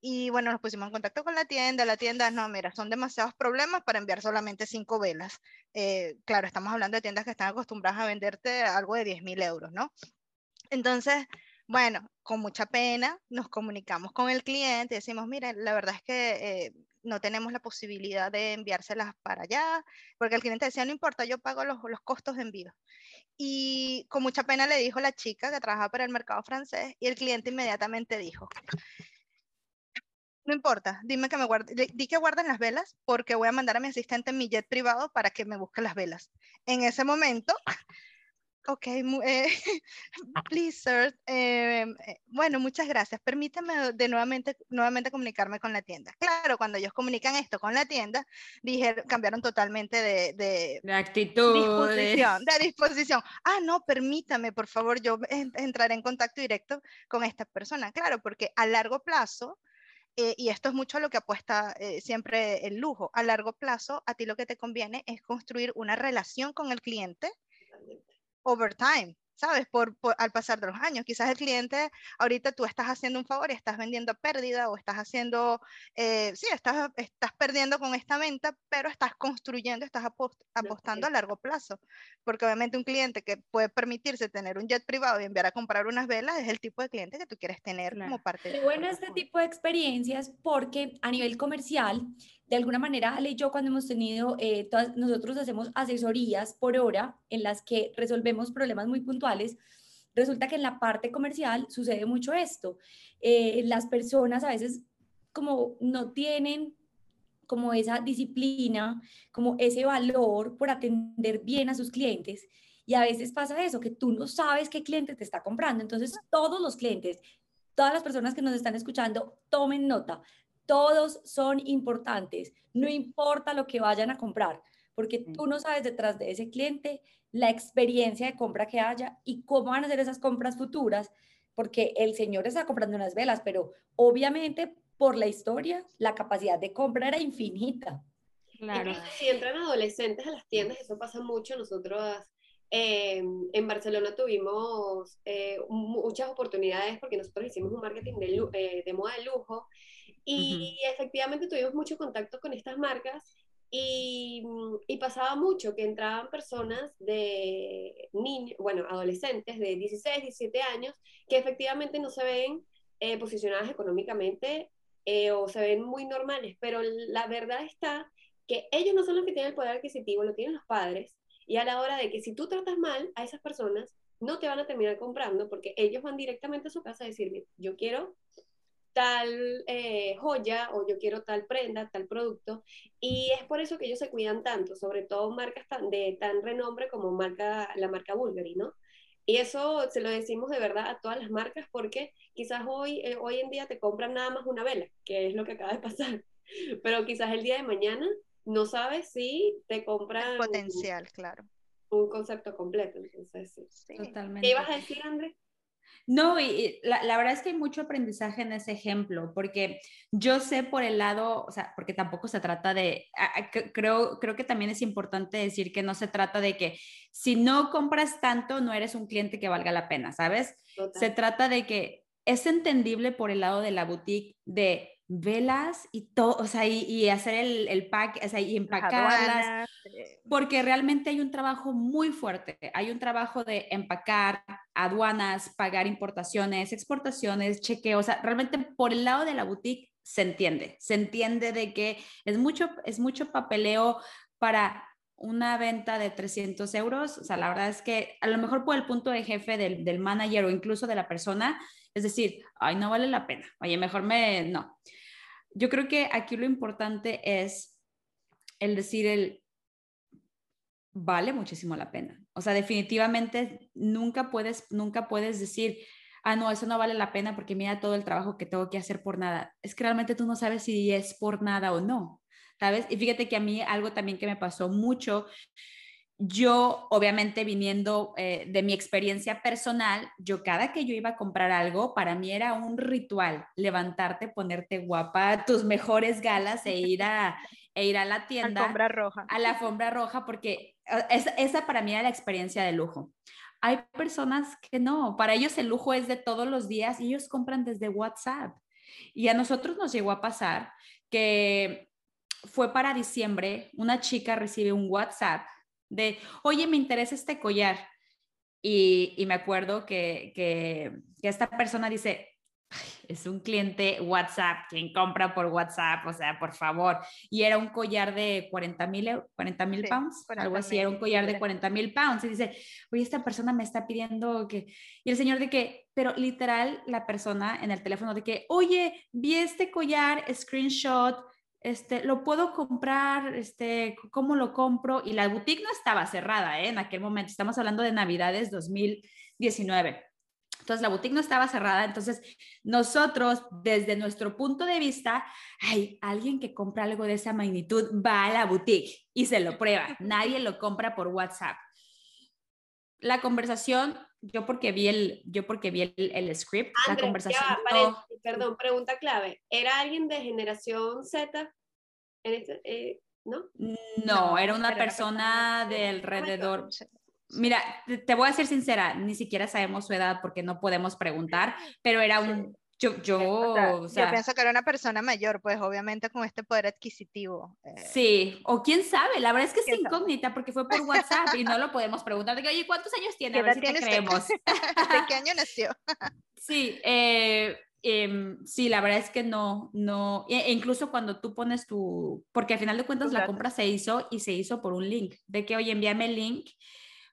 Y bueno, nos pusimos en contacto con la tienda. La tienda, no, mira, son demasiados problemas para enviar solamente cinco velas. Eh, claro, estamos hablando de tiendas que están acostumbradas a venderte algo de 10 mil euros, ¿no? Entonces, bueno, con mucha pena nos comunicamos con el cliente y decimos, mira, la verdad es que eh, no tenemos la posibilidad de enviárselas para allá, porque el cliente decía, no importa, yo pago los, los costos de envío. Y con mucha pena le dijo la chica que trabajaba para el mercado francés y el cliente inmediatamente dijo, no importa, dime que me guarde, di que guarden las velas porque voy a mandar a mi asistente en mi jet privado para que me busque las velas. En ese momento, ok, eh, please, sir. Em, eh, bueno, muchas gracias. Permítame de nuevamente, nuevamente comunicarme con la tienda. Claro, cuando ellos comunican esto con la tienda, dijeron, cambiaron totalmente de, de, actitud. Disposición, de disposición. Ah, no, permítame, por favor, yo entraré en contacto directo con esta persona. Claro, porque a largo plazo, eh, y esto es mucho lo que apuesta eh, siempre el lujo. A largo plazo, a ti lo que te conviene es construir una relación con el cliente over time. ¿Sabes? Por, por, al pasar de los años. Quizás el cliente, ahorita tú estás haciendo un favor y estás vendiendo a pérdida o estás haciendo, eh, sí, estás, estás perdiendo con esta venta, pero estás construyendo, estás apostando a largo plazo. Porque obviamente un cliente que puede permitirse tener un jet privado y enviar a comprar unas velas es el tipo de cliente que tú quieres tener como parte de... Bueno, este tipo de experiencias porque a nivel comercial, de alguna manera, Ale y yo cuando hemos tenido, eh, nosotros hacemos asesorías por hora en las que resolvemos problemas muy puntuales. Resulta que en la parte comercial sucede mucho esto. Eh, las personas a veces como no tienen como esa disciplina, como ese valor por atender bien a sus clientes. Y a veces pasa eso, que tú no sabes qué cliente te está comprando. Entonces, todos los clientes, todas las personas que nos están escuchando, tomen nota todos son importantes, no importa lo que vayan a comprar, porque tú no sabes detrás de ese cliente la experiencia de compra que haya y cómo van a ser esas compras futuras, porque el señor está comprando unas velas, pero obviamente por la historia, la capacidad de compra era infinita. Claro. Si entran adolescentes a las tiendas, eso pasa mucho. Nosotros eh, en Barcelona tuvimos eh, muchas oportunidades porque nosotros hicimos un marketing de, eh, de moda de lujo y efectivamente tuvimos mucho contacto con estas marcas y, mm, pasaba mucho que entraban personas de niños, bueno, adolescentes de 16, 17 años, que efectivamente no se ven eh, posicionadas económicamente eh, o se ven muy normales, pero la verdad está que ellos no son los que tienen el poder adquisitivo, lo tienen los padres, y a la hora de que si tú tratas mal a esas personas, no te van a terminar comprando porque ellos van directamente a su casa a decir, yo quiero tal eh, joya o yo quiero tal prenda, tal producto. Y es por eso que ellos se cuidan tanto, sobre todo marcas tan, de tan renombre como marca, la marca Bulgari, ¿no? Y eso se lo decimos de verdad a todas las marcas porque quizás hoy, eh, hoy en día te compran nada más una vela, que es lo que acaba de pasar. Pero quizás el día de mañana no sabes si te compran... potencial, claro. Un concepto completo. Entonces, sí. Totalmente. ¿Qué ibas a decir, Andrés? No, y, la, verdad es que hay mucho aprendizaje en ese ejemplo, porque yo sé por el lado, o sea, porque tampoco se trata de, creo, creo que también es importante decir que no se trata de que si no compras tanto, no eres un cliente que valga la pena, ¿sabes? Se trata de que es entendible por el lado de la boutique de velas y todo, o sea, y, hacer el, el, pack, o sea, y empacarlas, eh. porque realmente hay un trabajo muy fuerte, hay un trabajo de empacar, aduanas, pagar importaciones, exportaciones, chequeo, o sea, realmente por el lado de la boutique se entiende, se entiende de que es mucho, es mucho papeleo para una venta de 300 euros, o sea, la verdad es que a lo mejor por el punto de jefe del, del manager o incluso de la persona, es decir, ay, no vale la pena, oye, mejor me, no. Yo creo que aquí lo importante es el decir el, vale muchísimo la pena. O sea, definitivamente nunca puedes, nunca puedes decir, ah, no, eso no vale la pena porque mira todo el trabajo que tengo que hacer por nada. Es que realmente tú no sabes si es por nada o no, ¿sabes? Y fíjate que a mí algo también que me pasó mucho yo, obviamente, viniendo eh, de mi experiencia personal, yo cada que yo iba a comprar algo, para mí era un ritual, levantarte, ponerte guapa, tus mejores galas e ir a, e ir a la tienda. Alfombra roja. A la alfombra roja, porque eh, esa para mí era la experiencia de lujo. Hay personas que no, para ellos el lujo es de todos los días y ellos compran desde WhatsApp. Y a nosotros nos llegó a pasar que fue para diciembre, una chica recibe un WhatsApp de, oye, me interesa este collar. Y, me acuerdo que, que, esta persona dice, es un cliente WhatsApp, quien compra por WhatsApp, o sea, por favor. Y era un collar de 40 mil 40 mil pounds, algo así, era un collar de 40 mil pounds. Y dice, oye, esta persona me está pidiendo que... Y el señor de que, pero literal, la persona en el teléfono de que, oye, vi este collar, screenshot, este, lo puedo comprar, este, ¿cómo lo compro? Y la boutique no estaba cerrada ¿eh? en aquel momento, estamos hablando de Navidades 2019. Entonces la boutique no estaba cerrada, entonces nosotros desde nuestro punto de vista, hay alguien que compra algo de esa magnitud va a la boutique y se lo prueba, nadie lo compra por WhatsApp. La conversación, yo porque vi el, yo porque vi el, script, la conversación. Perdón, pregunta clave. ¿Era alguien de generación Z? Este, eh, ¿No? No, era una persona de alrededor. Mira, te, voy a ser sincera, ni siquiera sabemos su edad porque no podemos preguntar, pero era un... Yo, yo, o sea, yo pienso que era una persona mayor, pues obviamente con este poder adquisitivo. Eh. Sí, o quién sabe, la verdad es que es incógnita porque fue por WhatsApp y no lo podemos preguntar. De que, Oye, ¿cuántos años tiene? A ver si te creemos. ¿De qué año nació? sí, eh, Em, sí, la verdad es que no, no, e, e incluso cuando tú pones tu, porque al final de cuentas la compra se hizo y se hizo por un link, de que, oye, envíame el link.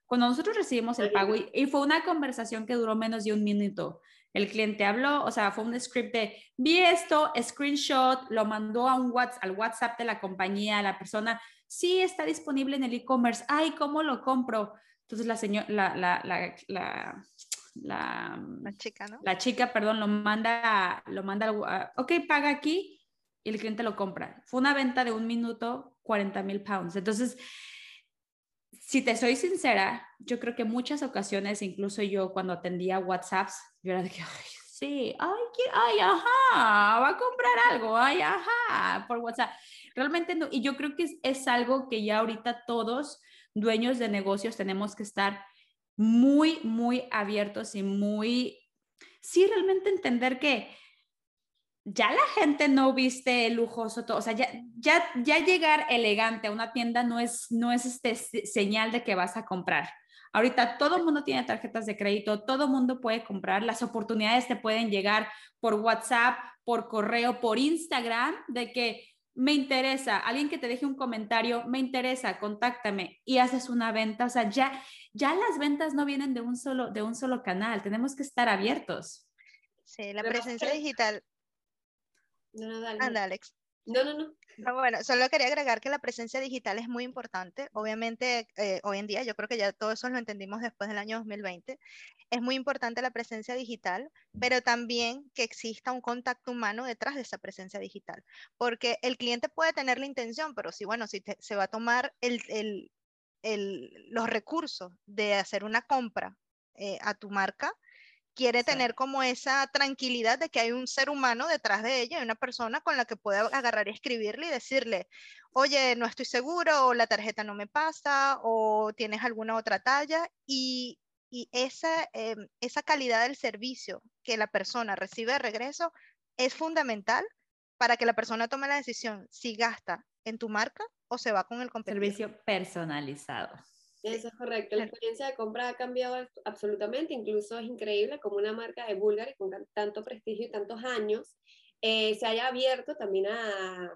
Cuando nosotros recibimos el pago, y, fue una conversación que duró menos de un minuto, el cliente habló, o sea, fue un script de, vi esto, screenshot, lo mandó a un WhatsApp, al WhatsApp de la compañía, la persona, sí, está disponible en el e-commerce, ay, ¿cómo lo compro? Entonces la señora, la, la, la, la la, chica, ¿no? La chica, perdón, lo manda, lo manda, ok, paga aquí y el cliente lo compra. Fue una venta de un minuto, 40 mil pounds. Entonces, si te soy sincera, yo creo que muchas ocasiones, incluso yo cuando atendía WhatsApps, yo era de que, ay, sí, ay, ay, ajá, va a comprar algo, ay, ajá, por WhatsApp. Realmente no, y yo creo que es, es algo que ya ahorita todos dueños de negocios tenemos que estar muy, muy abiertos y muy, sí, realmente entender que ya la gente no viste lujoso todo, o sea, ya, ya, ya llegar elegante a una tienda no es, no es este señal de que vas a comprar. Ahorita todo el mundo tiene tarjetas de crédito, todo el mundo puede comprar, las oportunidades te pueden llegar por WhatsApp, por correo, por Instagram, de que me interesa, alguien que te deje un comentario, me interesa, contáctame y haces una venta, o sea, ya ya las ventas no vienen de un solo, de un solo canal, tenemos que estar abiertos. Sí, la presencia digital. No, no, dale. Anda, Alex. No, no, no. Bueno, solo quería agregar que la presencia digital es muy importante. Obviamente, eh, hoy en día, yo creo que ya todo eso lo entendimos después del año 2020. Es muy importante la presencia digital, pero también que exista un contacto humano detrás de esa presencia digital. Porque el cliente puede tener la intención, pero si, bueno, si se va a tomar el, el, los recursos de hacer una compra eh, a tu marca, quiere tener como esa tranquilidad de que hay un ser humano detrás de ella, una persona con la que puede agarrar y escribirle y decirle, oye, no estoy seguro, o la tarjeta no me pasa, o tienes alguna otra talla, y, esa, em, esa calidad del servicio que la persona recibe de regreso es fundamental para que la persona tome la decisión si gasta en tu marca o se va con el competidor. Servicio personalizado. Eso es correcto. La experiencia de compra ha cambiado absolutamente. Incluso es increíble como una marca de Bulgari con tanto prestigio y tantos años eh, se haya abierto también a,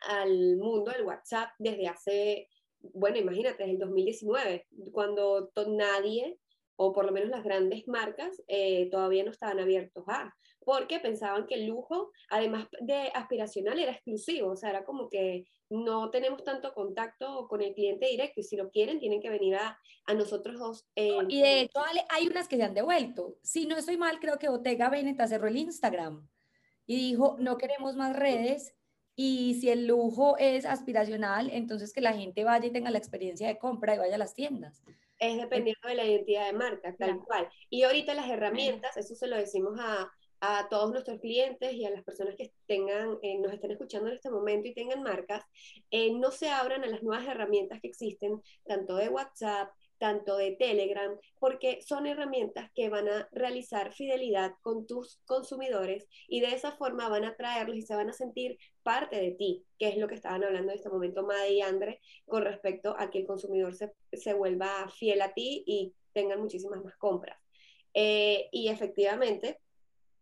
al mundo del WhatsApp desde hace, bueno, imagínate, desde el 2019, cuando nadie, o por lo menos las grandes marcas, eh, todavía no estaban abiertos a porque pensaban que el lujo, además de aspiracional, era exclusivo, o sea, era como que no tenemos tanto contacto con el cliente directo y si lo quieren tienen que venir a, a nosotros dos. Eh, y de hecho hay unas que se han devuelto. Si no estoy mal, creo que Bottega Veneta cerró el Instagram y dijo, no queremos más redes y si el lujo es aspiracional, entonces que la gente vaya y tenga la experiencia de compra y vaya a las tiendas. Es dependiendo de la identidad de marca, tal cual. Y ahorita las herramientas, eso se lo decimos a, a todos nuestros clientes y a las personas que tengan, eh, nos estén escuchando en este momento y tengan marcas, eh, no se abran a las nuevas herramientas que existen, tanto de WhatsApp, tanto de Telegram, porque son herramientas que van a realizar fidelidad con tus consumidores y de esa forma van a traerlos y se van a sentir parte de ti, que es lo que estaban hablando en este momento Made y Andre con respecto a que el consumidor se, se vuelva fiel a ti y tengan muchísimas más compras. Eh, y efectivamente,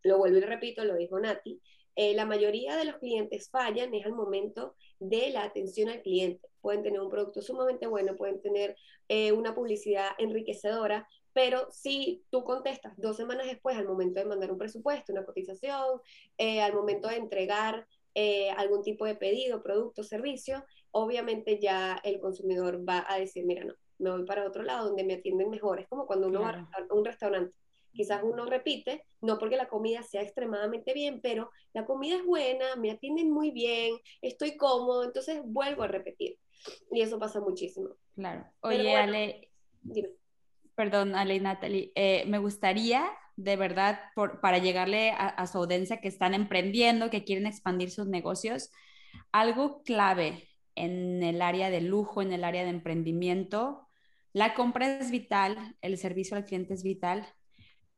lo vuelvo y repito, lo dijo Nati, eh, la mayoría de los clientes fallan es al momento de la atención al cliente. Pueden tener un producto sumamente bueno, pueden tener eh, una publicidad enriquecedora, pero si tú contestas dos semanas después al momento de mandar un presupuesto, una cotización, eh, al momento de entregar algún tipo de pedido, producto, servicio, obviamente ya el consumidor va a decir, mira, no, me voy para otro lado donde me atienden mejor. Es como cuando uno va a un restaurante quizás uno repite, no porque la comida sea extremadamente bien, pero la comida es buena, me atienden muy bien, estoy cómodo, entonces vuelvo a repetir. Y eso pasa muchísimo. Claro. Oye, Ale, perdón, Ale y Natalie, eh, me gustaría de verdad, por, para llegarle a, a su audiencia que están emprendiendo, que quieren expandir sus negocios, algo clave en el área de lujo, en el área de emprendimiento, La compra es vital, el servicio al cliente es vital,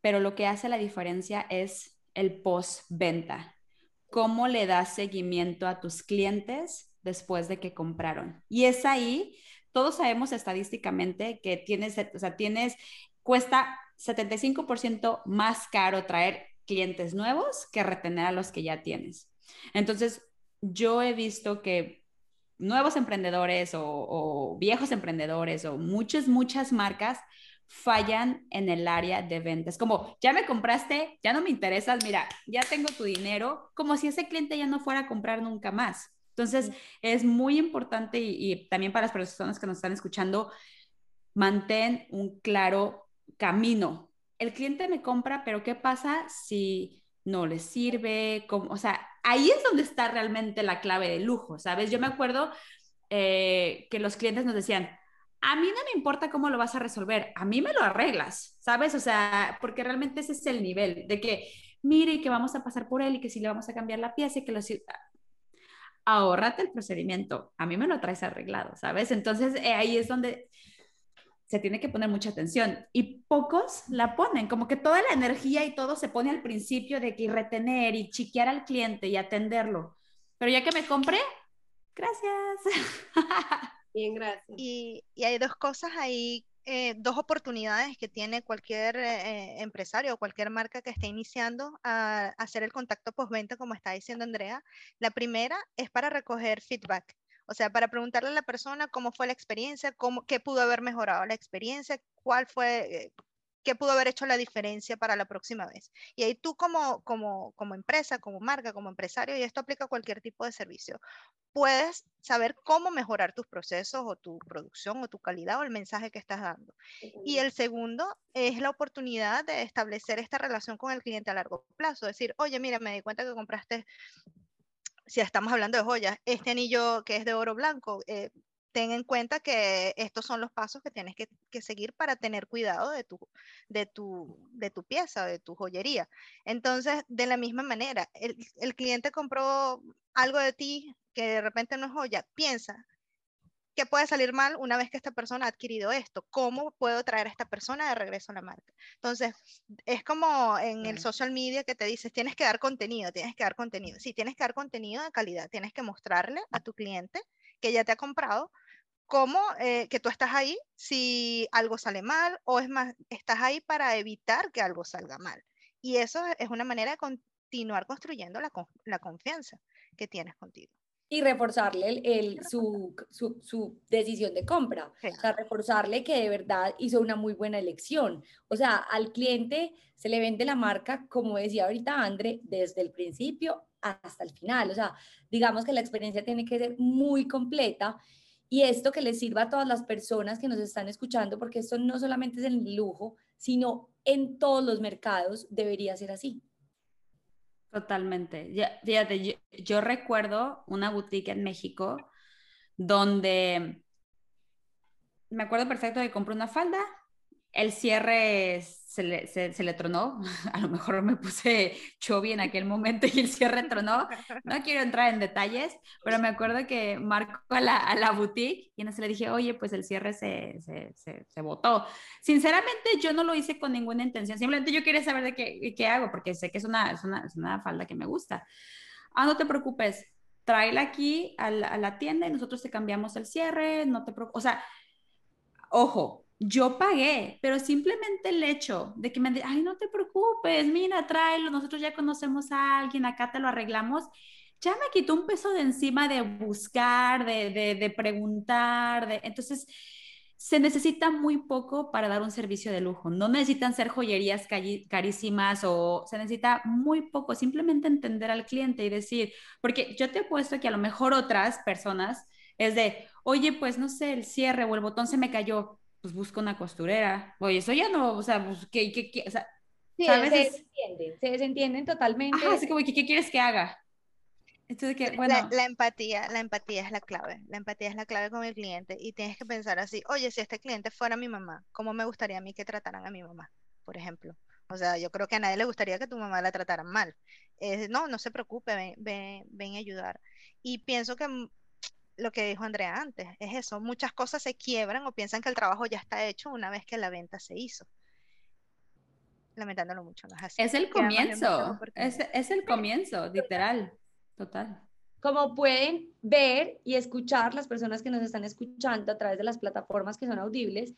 pero lo que hace la diferencia es el post-venta. ¿Cómo le das seguimiento a tus clientes después de que compraron? Y es ahí, todos sabemos estadísticamente que tienes, o sea, tienes, cuesta 75% más caro traer clientes nuevos que retener a los que ya tienes. Entonces, yo he visto que nuevos emprendedores o, viejos emprendedores o muchas, muchas marcas fallan en el área de ventas. Como, ya me compraste, ya no me interesas, mira, ya tengo tu dinero, como si ese cliente ya no fuera a comprar nunca más. Entonces, es muy importante y, y también para las personas que nos están escuchando, mantén un claro camino. El cliente me compra, pero ¿qué pasa si no le sirve? O sea, ahí es donde está realmente la clave de lujo, ¿sabes? Yo me acuerdo eh, que los clientes nos decían, a mí no me importa cómo lo vas a resolver, a mí me lo arreglas, ¿sabes? O sea, porque realmente ese es el nivel de que, mire, que vamos a pasar por él y que si le vamos a cambiar la pieza y que lo... Ahórrate el procedimiento, a mí me lo traes arreglado, ¿sabes? Entonces eh, ahí es donde se tiene que poner mucha atención y pocos la ponen, como que toda la energía y todo se pone al principio de que retener y chiquear al cliente y atenderlo. Pero ya que me compré, gracias. Bien, gracias. Y, hay dos cosas ahí, eh, dos oportunidades que tiene cualquier eh, empresario o cualquier marca que esté iniciando a, a hacer el contacto postventa, como está diciendo Andrea. La primera es para recoger feedback. O sea, para preguntarle a la persona cómo fue la experiencia, cómo, qué pudo haber mejorado la experiencia, cuál fue, eh, qué pudo haber hecho la diferencia para la próxima vez. Y ahí tú como, como, como empresa, como marca, como empresario, y esto aplica a cualquier tipo de servicio, puedes saber cómo mejorar tus procesos o tu producción o tu calidad o el mensaje que estás dando. Y el segundo es la oportunidad de establecer esta relación con el cliente a largo plazo. Decir, oye, mira, me di cuenta que compraste si estamos hablando de joyas, este anillo que es de oro blanco, eh, ten en cuenta que estos son los pasos que tienes que, seguir para tener cuidado de tu, de, tu, de tu pieza, de tu joyería. Entonces, de la misma manera, el, el cliente compró algo de ti que de repente no es joya, piensa, ¿Qué puede salir mal una vez que esta persona ha adquirido esto? ¿Cómo puedo traer a esta persona de regreso a la marca? Entonces, es como en el social media que te dices, tienes que dar contenido, tienes que dar contenido. Sí, tienes que dar contenido de calidad, tienes que mostrarle a tu cliente que ya te ha comprado cómo eh, que tú estás ahí si algo sale mal o es más, estás ahí para evitar que algo salga mal. Y eso es una manera de continuar construyendo la, la confianza que tienes contigo y reforzarle el, su, su, su, decisión de compra. O sea, reforzarle que de verdad hizo una muy buena elección. O sea, al cliente se le vende la marca, como decía ahorita André, desde el principio hasta el final. O sea, digamos que la experiencia tiene que ser muy completa y esto que le sirva a todas las personas que nos están escuchando, porque esto no solamente es en lujo, sino en todos los mercados debería ser así. Totalmente. Fíjate, yo, recuerdo una boutique en México donde me acuerdo perfecto que compré una falda, el cierre se le, se, le, tronó, a lo mejor me puse chovi en aquel momento y el cierre tronó, no quiero entrar en detalles, pero me acuerdo que marcó a la, a la boutique y entonces le dije, oye, pues el cierre se, se, se, botó. Sinceramente yo no lo hice con ninguna intención, simplemente yo quería saber de qué, qué hago, porque sé que es una, es una, es una falda que me gusta. Ah, no te preocupes, tráela aquí a la, a la tienda y nosotros te cambiamos el cierre, no te preocupes, o sea, ojo, yo pagué, pero simplemente el hecho de que me digan, ay, no te preocupes, mira, tráelo, nosotros ya conocemos a alguien, acá te lo arreglamos, ya me quitó un peso de encima de buscar, de, de, preguntar, entonces se necesita muy poco para dar un servicio de lujo. No necesitan ser joyerías carísimas o se necesita muy poco, simplemente entender al cliente y decir, porque yo te he puesto que a lo mejor otras personas es de, oye, pues no sé, el cierre o el botón se me cayó pues busca una costurera. Oye, eso ya no, o sea, pues, ¿qué, qué, qué? O sea, sí, se desentienden, se desentienden totalmente. Ajá, así como, ¿qué, ¿qué quieres que haga? Entonces, que, bueno. La, empatía, la empatía es la clave. La empatía es la clave con el cliente. Y tienes que pensar así, oye, si este cliente fuera mi mamá, ¿cómo me gustaría a mí que trataran a mi mamá? Por ejemplo. O sea, yo creo que a nadie le gustaría que tu mamá la trataran mal. no, no se preocupe, ven, ven, ven a ayudar. Y pienso que lo que dijo Andrea antes, es eso, muchas cosas se quiebran o piensan que el trabajo ya está hecho una vez que la venta se hizo. Lamentándolo mucho, ¿no es así? Es el comienzo, es, es el comienzo, literal, total. Como pueden ver y escuchar las personas que nos están escuchando a través de las plataformas que son audibles,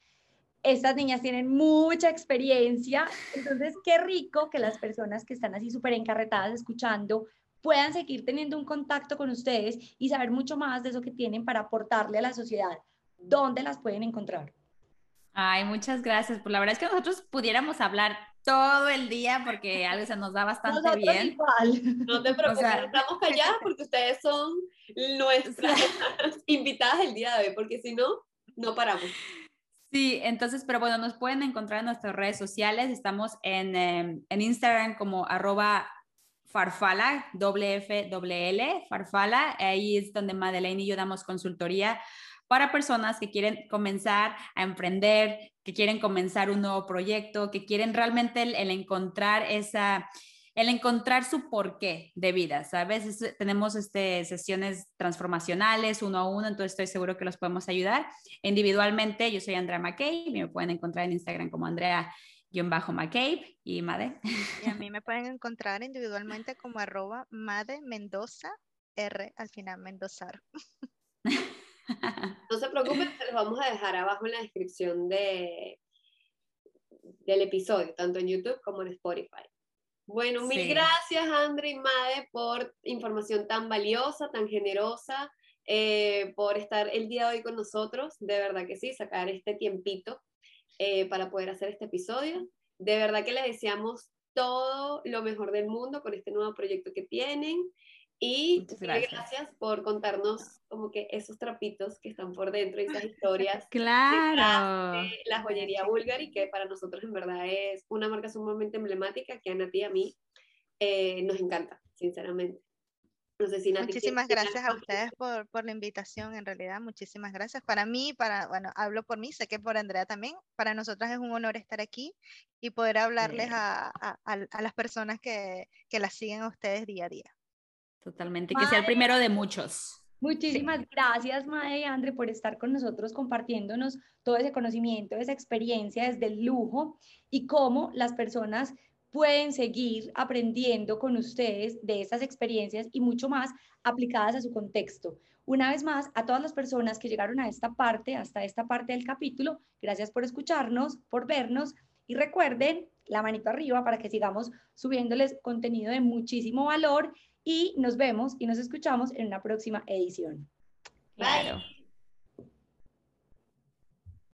estas niñas tienen mucha experiencia, entonces qué rico que las personas que están así súper encarretadas escuchando puedan seguir teniendo un contacto con ustedes y saber mucho más de eso que tienen para aportarle a la sociedad. ¿Dónde las pueden encontrar? Ay, muchas gracias. Pues la verdad es que nosotros pudiéramos hablar todo el día porque algo se nos da bastante bien. No te preocupes, estamos calladas porque ustedes son nuestras invitadas el día de hoy, porque si no, no paramos. Sí, entonces, pero bueno, nos pueden encontrar en nuestras redes sociales. Estamos en, em, en Instagram como arroba Farfala, WFWL, Farfala. Ahí es donde Madeleine y yo damos consultoría para personas que quieren comenzar a emprender, que quieren comenzar un nuevo proyecto, que quieren realmente el, encontrar esa, el encontrar su porqué de vida, ¿sabes? tenemos este, sesiones transformacionales uno a uno, entonces estoy seguro que los podemos ayudar. Individualmente, yo soy Andrea McCabe y me pueden encontrar en Instagram como Andrea bajo McCabe y Made. Y a mí me pueden encontrar individualmente como arroba Made Mendoza R al final Mendozar. No se preocupen, se los vamos a dejar abajo en la descripción de, del episodio, tanto en YouTube como en Spotify. Bueno, mil gracias, Andre y Made, por información tan valiosa, tan generosa, eh, por estar el día de hoy con nosotros. De verdad que sí, sacar este tiempito eh, para poder hacer este episodio. De verdad que les deseamos todo lo mejor del mundo con este nuevo proyecto que tienen. Y gracias. gracias. por contarnos como que esos trapitos que están por dentro y esas historias. claro. De la joyería Bulgari, que para nosotros en verdad es una marca sumamente emblemática que a Nati y a mí eh, nos encanta, sinceramente. Muchísimas gracias a ustedes por, por, la invitación, en realidad, muchísimas gracias. Para mí, para, bueno, hablo por mí, sé que por Andrea también, para nosotras es un honor estar aquí y poder hablarles a, a, a, las personas que, que las siguen a ustedes día a día. Totalmente, que sea el primero de muchos. Muchísimas gracias, Mae y Andre, por estar con nosotros compartiéndonos todo ese conocimiento, esa experiencia desde el lujo y cómo las personas pueden seguir aprendiendo con ustedes de estas experiencias y mucho más aplicadas a su contexto. Una vez más, a todas las personas que llegaron a esta parte, hasta esta parte del capítulo, gracias por escucharnos, por vernos y recuerden la manito arriba para que sigamos subiéndoles contenido de muchísimo valor y nos vemos y nos escuchamos en una próxima edición. Claro.